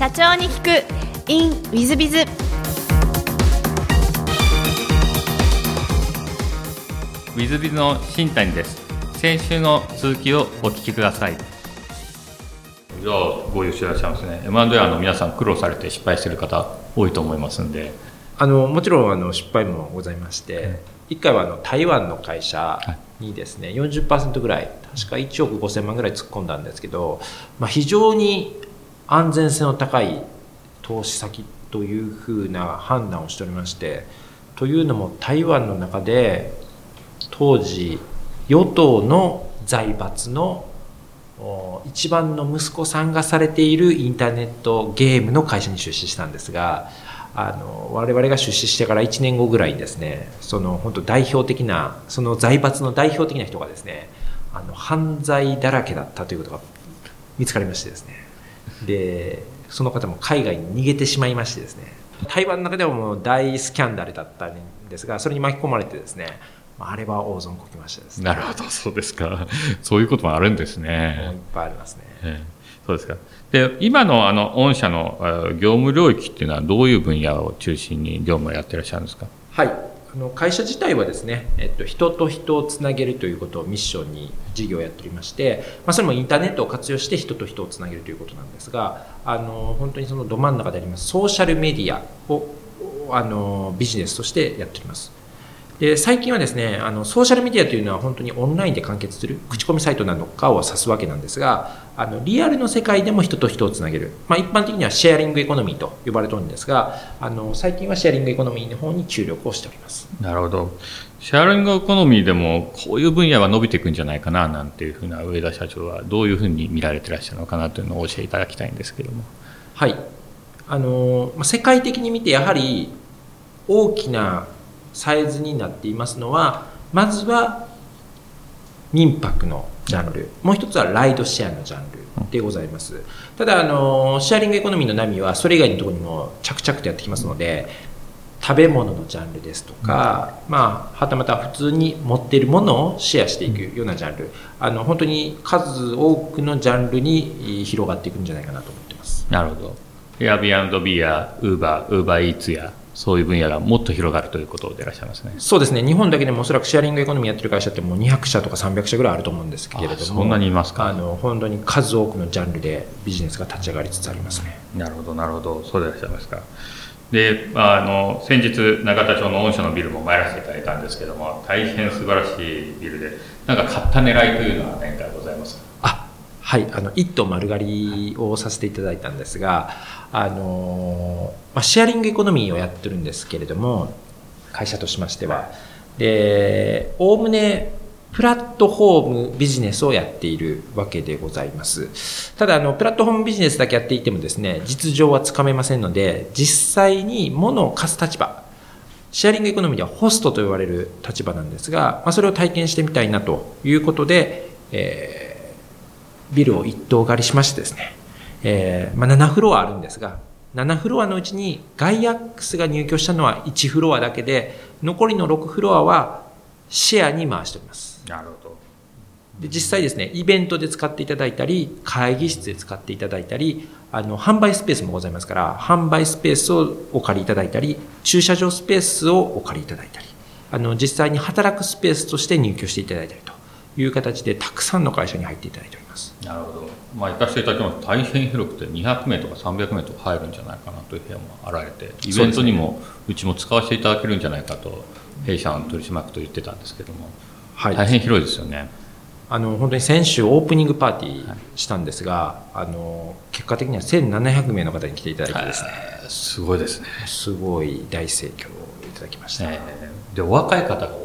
社長に聞く。In ウィズビズウィズビズの新谷です。先週の続きをお聞きください。じゃあご優秀いらっしゃいますね。M&A の皆さん苦労されて失敗してる方多いと思いますんで。あのもちろんあの失敗もございまして、一1回はあの台湾の会社にですね、40%ぐらい確か1億5000万ぐらい突っ込んだんですけど、まあ、非常に安全性の高い投資先というふうな判断をしておりましてというのも台湾の中で当時与党の財閥の一番の息子さんがされているインターネットゲームの会社に出資したんですがあの我々が出資してから1年後ぐらいにですねその本当代表的なその財閥の代表的な人がですねあの犯罪だらけだったということが見つかりましてですね。でその方も海外に逃げてしまいましてですね。台湾の中ではもう大スキャンダルだったんですがそれに巻き込まれてですねあれは大損こきましたですね。なるほどそうですか。そういうこともあるんですね。いっぱいありますね、えー、そうですか。で今のあの御社の業務領域っていうのはどういう分野を中心に業務をやってらっしゃるんですか？はいあの会社自体はですね、えっと、人と人をつなげるということをミッションに事業をやっておりまして、まあ、それもインターネットを活用して人と人をつなげるということなんですがあの本当にそのど真ん中でありますソーシャルメディアをあのビジネスとしてやっております。で最近はですねあのソーシャルメディアというのは本当にオンラインで完結する口コミサイトなのかを指すわけなんですがあのリアルの世界でも人と人をつなげる、まあ、一般的にはシェアリングエコノミーと呼ばれてるんですがあの最近はシェアリングエコノミーの方に注力をしております。なるほど。シェアリングエコノミーでもこういう分野は伸びていくんじゃないかななんていうふうな上田社長はどういうふうに見られてらっしゃるのかなというのを教えていただきたいんですけども。はい。あの世界的に見てやはり大きなサイズになっていますのはまずは民泊のジャンル。もう一つはライドシェアのジャンルでございます。ただあのシェアリングエコノミーの波はそれ以外のところにも着々とやってきますので食べ物のジャンルですとか、まあ、はたまた普通に持っているものをシェアしていくようなジャンル。あの本当に数多くのジャンルに広がっていくんじゃないかなと思ってます。なるほど。Airbnb や Uber、UberEats やそういう分野がもっと広がるということでいらっしゃいますね。そうですね。日本だけでもおそらくシェアリングエコノミーやってる会社ってもう200社とか300社ぐらいあると思うんですけれども、そんなにいますか？あの本当に数多くのジャンルでビジネスが立ち上がりつつありますね。なるほど、なるほど、そうでいらっしゃいますか。で、あの先日永田町の御社のビルも参らせていただいたんですけども、大変素晴らしいビルで、なんか買った狙いというのは何かございますか？はい、あの一棟丸刈りをさせていただいたんですが。あのまあ、シェアリングエコノミーをやってるんですけれども会社としましてはでおおむねプラットフォームビジネスをやっているわけでございます。ただ、あの、プラットフォームビジネスだけやっていてもですね、実情はつかめませんので、実際に物を貸す立場、シェアリングエコノミーではホストと言われる立場なんですが、まあ、それを体験してみたいなということで、えー、ビルを一棟借りしましてですね、えー、まあ、7フロアあるんですが、7フロアのうちにガイアックスが入居したのは1フロアだけで、残りの6フロアはシェアに回しております。なるほど。で実際ですね、イベントで使っていただいたり、会議室で使っていただいたり、あの、販売スペースもございますから、販売スペースをお借りいただいたり、駐車場スペースをお借りいただいたり、あの、実際に働くスペースとして入居していただいたりという形で、たくさんの会社に入っていただいております。なるほど。まあ、行かせていただきます大変広くて200名とか300名とか入るんじゃないかなという部屋もあられてイベントにもうちも使わせていただけるんじゃないかと弊社の取締役と言ってたんですけども、はい、大変広いですよね。あの本当に先週オープニングパーティーしたんですが、はい、あの結果的には1700名の方に来ていただいてですね、すごいですね。すごい大盛況をいただきました、えー、でお若い方が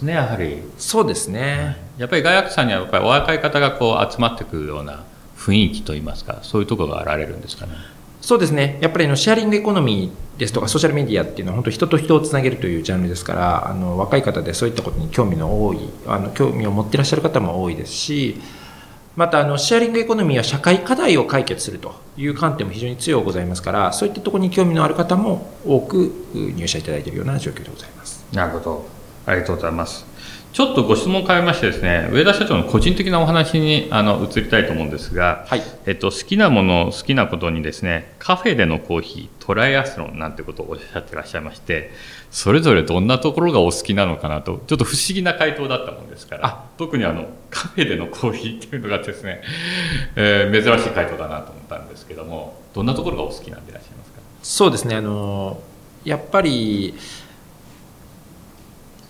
ですねやはり。そうですね、やっぱり外役さんにはやっぱりお若い方がこう集まってくるような雰囲気といいますかそういうところがあられるんですかね。そうですね。やっぱりのシェアリングエコノミーですとかソーシャルメディアっていうのは本当人と人をつなげるというジャンルですからあの若い方でそういったことに興味の多いあの興味を持っていらっしゃる方も多いですしまたあのシェアリングエコノミーは社会課題を解決するという観点も非常に強くございますからそういったところに興味のある方も多く入社いただいているような状況でございます。なるほどありがとうございます。ちょっとご質問変えましてですね、上田社長の個人的なお話にあの移りたいと思うんですが、はい。えっと、好きなもの、好きなことにですね、カフェでのコーヒー、トライアスロンなんてことをおっしゃってらっしゃいまして、それぞれどんなところがお好きなのかなと、ちょっと不思議な回答だったもんですから、あ。特にあのカフェでのコーヒーっていうのがですね、えー珍しい回答だなと思ったんですけども、どんなところがお好きなんでいらっしゃいますか？そうですねあのやっぱり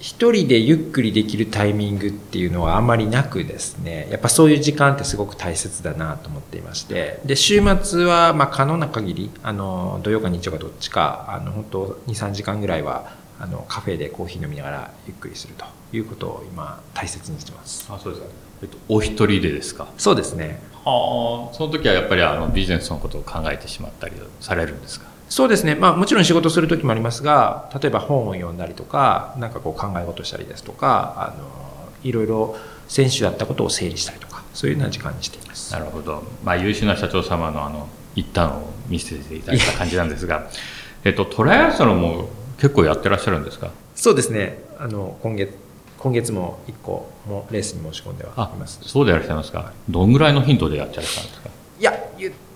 一人でゆっくりできるタイミングっていうのはあまりなくですね。やっぱそういう時間ってすごく大切だなと思っていまして。で週末はまあ可能な限りあの土曜か日曜かどっちかあの本当23時間ぐらいはあのカフェでコーヒー飲みながらゆっくりするということを今大切にしてます。あそうですか、えっと、お一人でですか？そうですね。はあその時はやっぱりあのビジネスのことを考えてしまったりされるんですか？そうですね、まあ、もちろん仕事する時もありますが例えば本を読んだりとかなんかこう考え事したりですとかあのいろいろ先週やったことを整理したりとかそういうような時間にしています。なるほど、まあ、優秀な社長様のあの一端を見せていただいた感じなんですが えっとトライアスロンも結構やってらっしゃるんですか？そうですね。あの今月今月も1個もレースに申し込んではいます。そうでいらっしゃいますか。どんぐらいの頻度でやっちゃったんですか？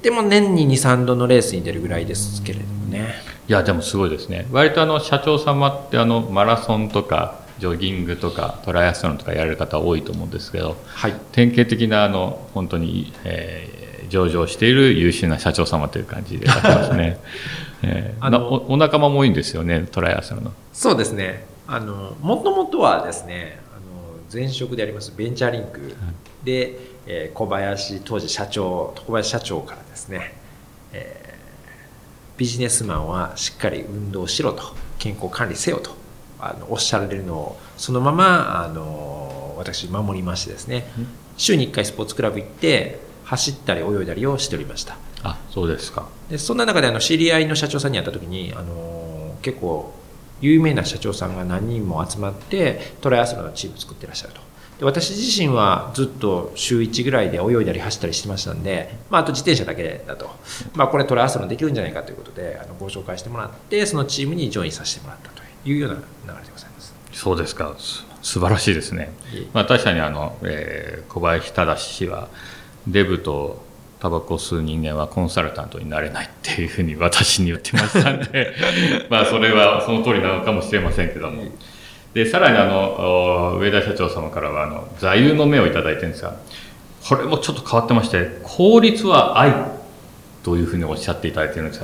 っても年に23度のレースに出るぐらいですけれどもね。いやでもすごいですね。割とあの社長様ってあのマラソンとかジョギングとかトライアスロンとかやられる方多いと思うんですけどはい。典型的なあの本当に、えー上場している優秀な社長様という感じでいらっしゃいますね、えーあのなおお仲間も多いんですよねトライアスロンの。そうですね。あのもともとはですねあの前職でありますベンチャーリンク。で、えー小林当時社長小林社長からですね、えービジネスマンはしっかり運動しろと健康管理せよとあのおっしゃられるのをそのままあの私守りましてですね週に1回スポーツクラブ行って走ったり泳いだりをしておりました。あそうですか。でそんな中であの知り合いの社長さんに会った時にあの結構有名な社長さんが何人も集まってトライアスロンのチームを作ってらっしゃるとで私自身はずっと週1ぐらいで泳いだり走ったりしてましたんで、まあ、あと自転車だけだと、まあ、これトライアスロンできるんじゃないかということであのご紹介してもらってそのチームにジョインさせてもらったというような流れでございます。そうですか。す素晴らしいですね。まあ、確かにあの、えー小林忠氏はデブとタバコを吸う人間はコンサルタントになれないっていうふうに私に言ってましたんで まあそれはその通りなのかもしれませんけどもでさらにあの上田社長様からはあの座右の銘をいただいてるんですがこれもちょっと変わってまして効率は愛というふうにおっしゃっていただいているんです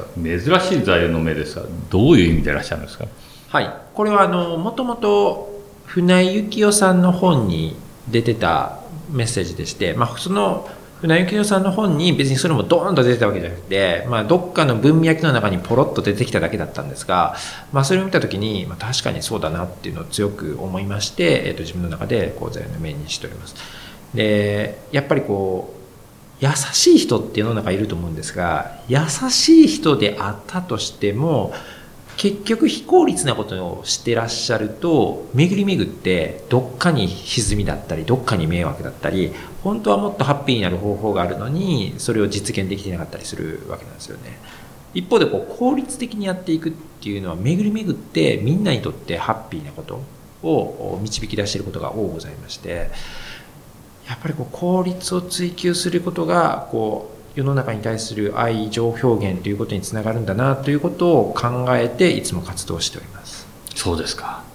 が珍しい座右の銘ですがどういう意味でいらっしゃるんですか？はい、これはあのもともと船井幸雄さんの本に出てたメッセージでして、まあ、その船井幸雄さんの本に別にそれもドーンと出てたわけじゃなくて、まあ、どっかの文脈の中にポロッと出てきただけだったんですが、まあ、それを見た時に、まあ、確かにそうだなっていうのを強く思いまして、えっと自分の中でこう座の銘にしております。でやっぱりこう優しい人って世の中いると思うんですが優しい人であったとしても結局非効率なことをしてらっしゃると巡り巡ってどっかに歪みだったりどっかに迷惑だったり本当はもっとハッピーになる方法があるのにそれを実現できてなかったりするわけなんですよね一方でこう効率的にやっていくっていうのは巡り巡ってみんなにとってハッピーなことを導き出していることが多くございましてやっぱりこう効率を追求することがこう世の中に対する愛情表現ということにつながるんだなということを考えていつも活動しております。そうですか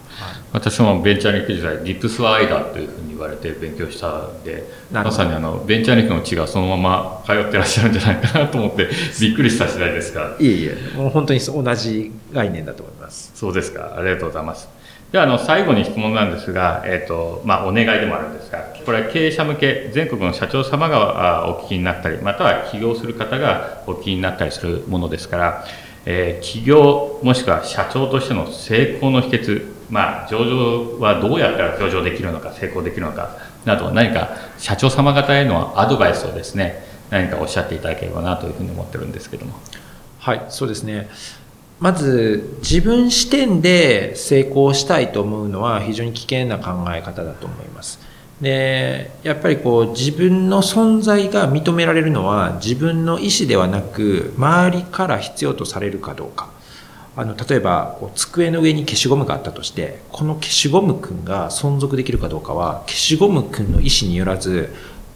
私もベンチャーリンク時代リップスは愛だというふうに言われて勉強したんでまさにあのベンチャーリンクの血がそのまま通ってらっしゃるんじゃないかなと思って びっくりした次第ですが。いえいえ、もう本当に同じ概念だと思います。そうですか。ありがとうございます。ではあの最後に質問なんですが、えーとまあ、お願いでもあるんですがこれは経営者向け全国の社長様があお聞きになったりまたは起業する方がお聞きになったりするものですから、えー起業もしくは社長としての成功の秘訣まあ上場はどうやったら上場できるのか成功できるのかなど何か社長様方へのアドバイスをですね何かおっしゃっていただければなというふうに思ってるんですけどもはい、そうですね。まず自分視点で成功したいと思うのは非常に危険な考え方だと思います。でやっぱりこう自分の存在が認められるのは自分の意思ではなく周りから必要とされるかどうかあの例えばこう机の上に消しゴムがあったとしてこの消しゴムくんが存続できるかどうかは消しゴムくんの意思によらず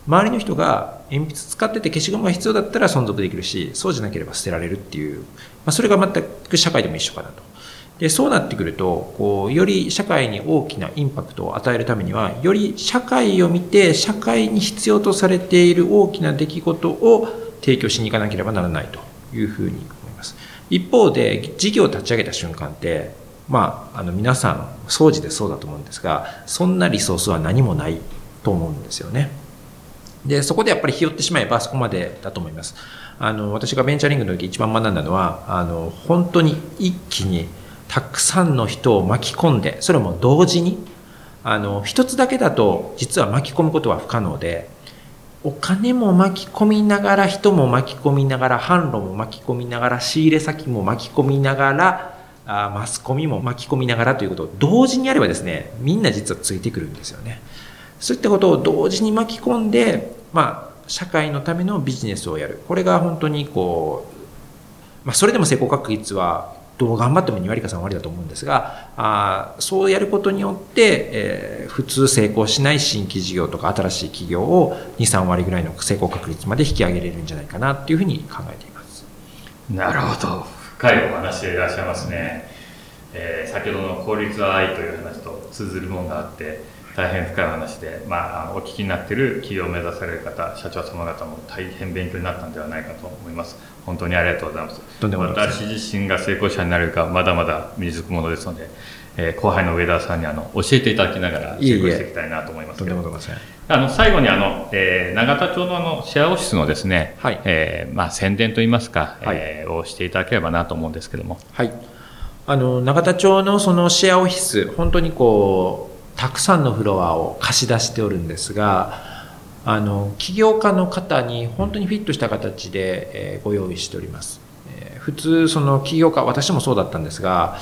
周りの人が鉛筆使ってて消しゴムが必要だったら存続できるしそうじゃなければ捨てられるっていう、まあ、それが全く社会でも一緒かなと。でそうなってくるとこうより社会に大きなインパクトを与えるためにはより社会を見て社会に必要とされている大きな出来事を提供しに行かなければならないというふうに一方で事業を立ち上げた瞬間ってまあ、あの皆さん掃除でそうだと思うんですがそんなリソースは何もないと思うんですよね。でそこでやっぱりひよってしまえばそこまでだと思います。あの私がベンチャーリングの時一番学んだのはあの本当に一気にたくさんの人を巻き込んでそれも同時にあの一つだけだと実は巻き込むことは不可能でお金も巻き込みながら人も巻き込みながら販路も巻き込みながら仕入れ先も巻き込みながらあマスコミも巻き込みながらということを同時にやればですねみんな実はついてくるんですよね。そういったことを同時に巻き込んでまあ社会のためのビジネスをやる。これが本当にこう、まあ、それでも成功確率はどう頑張っても2割か3割だと思うんですがあそうやることによって、えー、普通成功しない新規事業とか新しい企業を23割ぐらいの成功確率まで引き上げれるんじゃないかなっていうふうに考えています。なるほど。深いお話でいらっしゃいますね、えー、先ほどの効率は愛という話と通ずるものがあって大変深い話で、まあ、お聞きになっている企業を目指される方社長様方も大変勉強になったんではないかと思います。本当にありがとうございます。私自身が成功者になれるかまだまだ未熟者ですので、えー、後輩の上田さんにあの教えていただきながら成功していきたいなと思いますけど。あの最後にあの、えー、永田町のあのシェアオフィスのですね、はい。えーまあ、宣伝といいますか、はい、えー、をしていただければなと思うんですけども。はい。あの永田町のそのシェアオフィス本当にこうたくさんのフロアを貸し出しておるんですがあの起業家の方に本当にフィットした形で、えご用意しております、え普通その起業家私もそうだったんですが、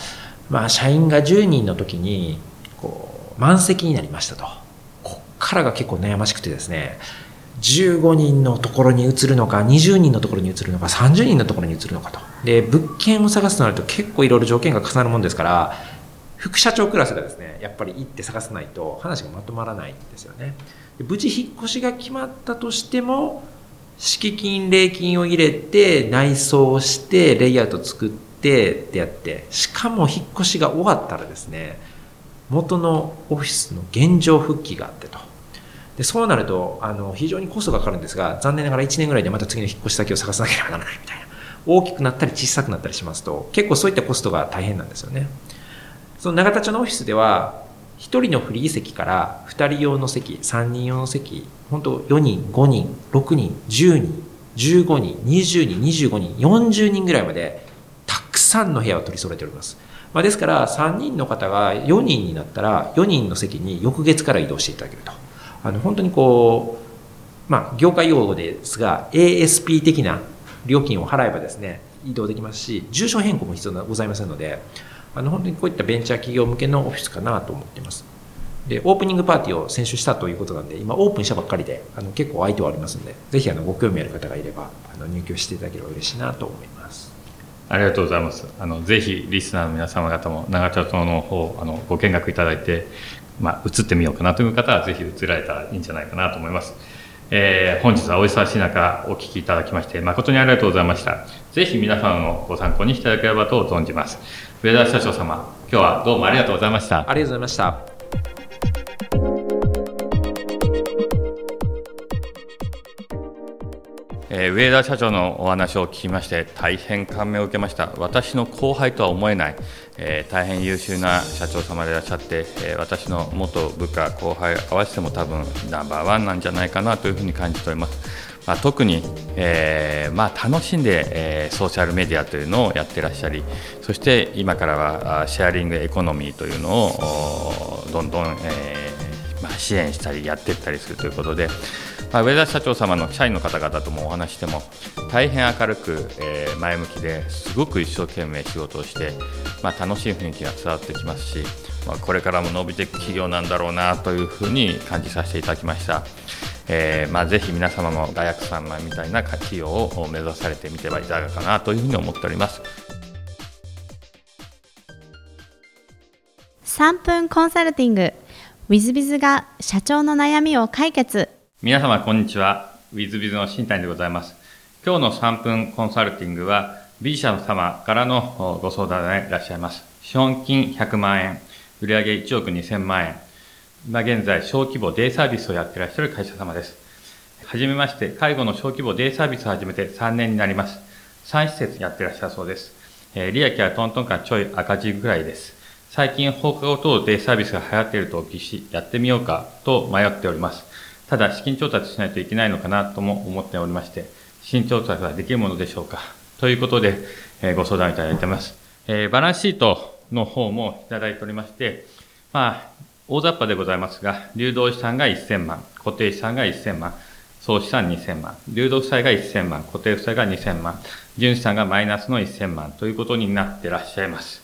まあ、社員が10人の時にこう満席になりましたと。こっからが結構悩ましくてですね15人のところに移るのか20人のところに移るのか30人のところに移るのかと。で物件を探すとなると結構いろいろ条件が重なるもんですから副社長クラスがですねやっぱり行って探さないと話がまとまらないんですよね。で無事引っ越しが決まったとしても敷金礼金を入れて内装をしてレイアウト作ってってやってしかも引っ越しが終わったらですね元のオフィスの現状復帰があってと。でそうなるとあの非常にコストがかかるんですが残念ながら1年ぐらいでまた次の引っ越し先を探さなければならないみたいな。大きくなったり小さくなったりしますと結構そういったコストが大変なんですよね。その永田町のオフィスでは1人のフリー席から2人用の席3人用の席本当4人5人6人10人15人20人25人40人ぐらいまでたくさんの部屋を取り揃えております、まあ、ですから3人の方が4人になったら4人の席に翌月から移動していただけると。あの本当にこうまあ業界用語ですが ASP 的な料金を払えばですね移動できますし住所変更も必要ございませんのであの本当にこういったベンチャー企業向けのオフィスかなと思ってます。で、オープニングパーティーを先週したということなんで、今オープンしたばっかりで、あの結構相手はありますので、ぜひあのご興味ある方がいれば、あの入居していただければ嬉しいなと思います。ありがとうございます。あのぜひリスナーの皆様方も長田町の方あのご見学いただいて、まあ移ってみようかなという方はぜひ移られたらいいんじゃないかなと思います。えー、本日はお忙しい中お聞きいただきまして誠にありがとうございました。ぜひ皆さんのご参考にしていただければと存じます。上田社長様、今日はどうもありがとうございました。ありがとうございました。えー、上田社長のお話を聞きまして大変感銘を受けました私の後輩とは思えない、えー、大変優秀な社長様でいらっしゃって、えー、私の元部下後輩合わせても多分ナンバーワンなんじゃないかなというふうに感じておりますまあ、特に、えーまあ、楽しんで、えー、ソーシャルメディアというのをやってらっしゃりそして今からはシェアリングエコノミーというのをどんどん、えーまあ、支援したりやっていったりするということで、まあ、上田社長様の社員の方々ともお話しても大変明るく、えー、前向きですごく一生懸命仕事をして、まあ、楽しい雰囲気が伝わってきますし、まあ、これからも伸びていく企業なんだろうなというふうに感じさせていただきました。えーまあ、ぜひ皆様も大学さんみたいな企業を目指されてみてはいかがかなというふうに思っております。3分コンサルティング。WithBiz が社長の悩みを解決。皆様こんにちは。WithBiz の新谷でございます。今日の3分コンサルティングは B 社様からのご相談でいらっしゃいます。資本金100万円売上1億2000万円今現在小規模デイサービスをやっていらっしゃる会社様ですはじめまして介護の小規模デイサービスを始めて3年になります3施設やっていらっしゃるそうですえ利益はトントンかちょい赤字ぐらいです。最近放課後等デイサービスが流行っているとお聞きし、やってみようかと迷っております。ただ、資金調達しないといけないのかなとも思っておりまして、資金調達はできるものでしょうかということで、えご相談いただいてます。えバランスシートの方もいただいておりまして、まあ、大雑把でございますが、流動資産が1000万、固定資産が1000万、総資産2000万、流動負債が1000万、固定負債が2000万、純資産がマイナスの1000万ということになってらっしゃいます。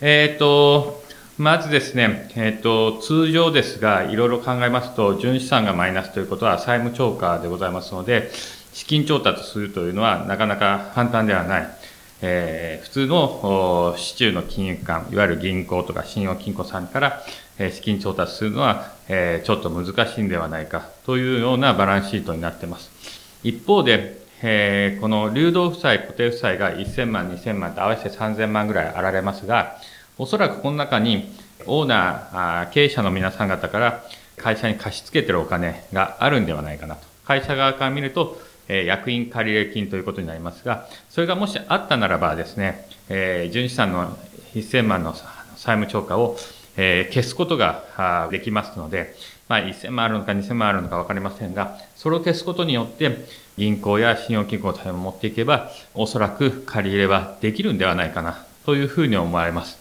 えっ、ー、と、まずですね、えっ、ー、と、通常ですが、いろいろ考えますと、純資産がマイナスということは債務超過でございますので、資金調達するというのはなかなか簡単ではない。えー、普通の市中の金融機関、いわゆる銀行とか信用金庫さんから、資金調達するのは、え、ちょっと難しいんではないかというようなバランスシートになっています。一方で、え、この流動負債、固定負債が1000万、2000万と合わせて3000万ぐらいあられますが、おそらくこの中にオーナー、経営者の皆さん方から会社に貸し付けてるお金があるんではないかなと。会社側から見ると、え役員借入金ということになりますが、それがもしあったならばですね、え、純資産の1000万の債務超過をえ、消すことができますので、まあ、1000万あるのか2000万あるのか分かりませんが、それを消すことによって、銀行や信用金庫を持っていけば、おそらく借り入れはできるんではないかな、というふうに思われます。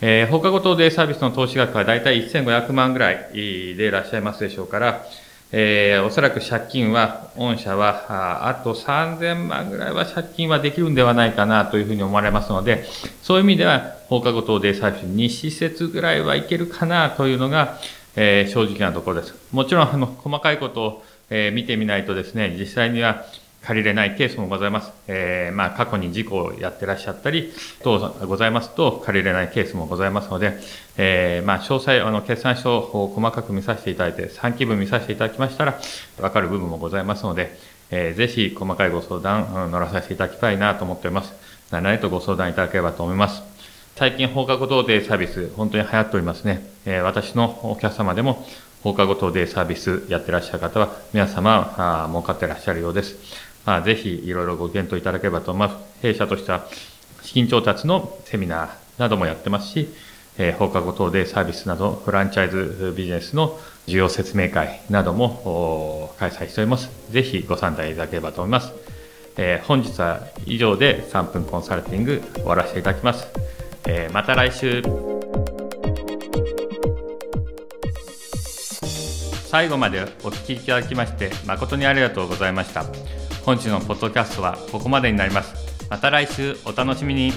えー、放課後等デイサービスの投資額はだいたい1500万ぐらいでいらっしゃいますでしょうから、えー、おそらく借金は、御社は、ああと3000万ぐらいは借金はできるんではないかなというふうに思われますので、そういう意味では、放課後等デイサービス2施設ぐらいはいけるかなというのが、えー、正直なところです。もちろん、あの、細かいことを、えー、見てみないとですね、実際には、借りれないケースもございます。えー、まあ、過去に事故をやってらっしゃったり、等ございますと、借りれないケースもございますので、えー、まあ、詳細、あの、決算書を細かく見させていただいて、3期分見させていただきましたら、わかる部分もございますので、えー、ぜひ、細かいご相談、乗らさせていただきたいなと思っております。何々とご相談いただければと思います。最近、放課後等デイサービス、本当に流行っておりますね。えー、私のお客様でも、放課後等デイサービスやってらっしゃる方は、皆様、あ儲かってらっしゃるようです。まあ、ぜひいろいろご検討いただければと思います。弊社としては、資金調達のセミナーなどもやってますし、え、放課後等でサービスなど、フランチャイズビジネスの需要説明会なども開催しております。ぜひご参加いただければと思います。え、本日は以上で3分コンサルティング終わらせていただきます。え、また来週。最後までお聞きいただきまして誠にありがとうございました。本日のポッドキャストはここまでになります。また来週お楽しみに。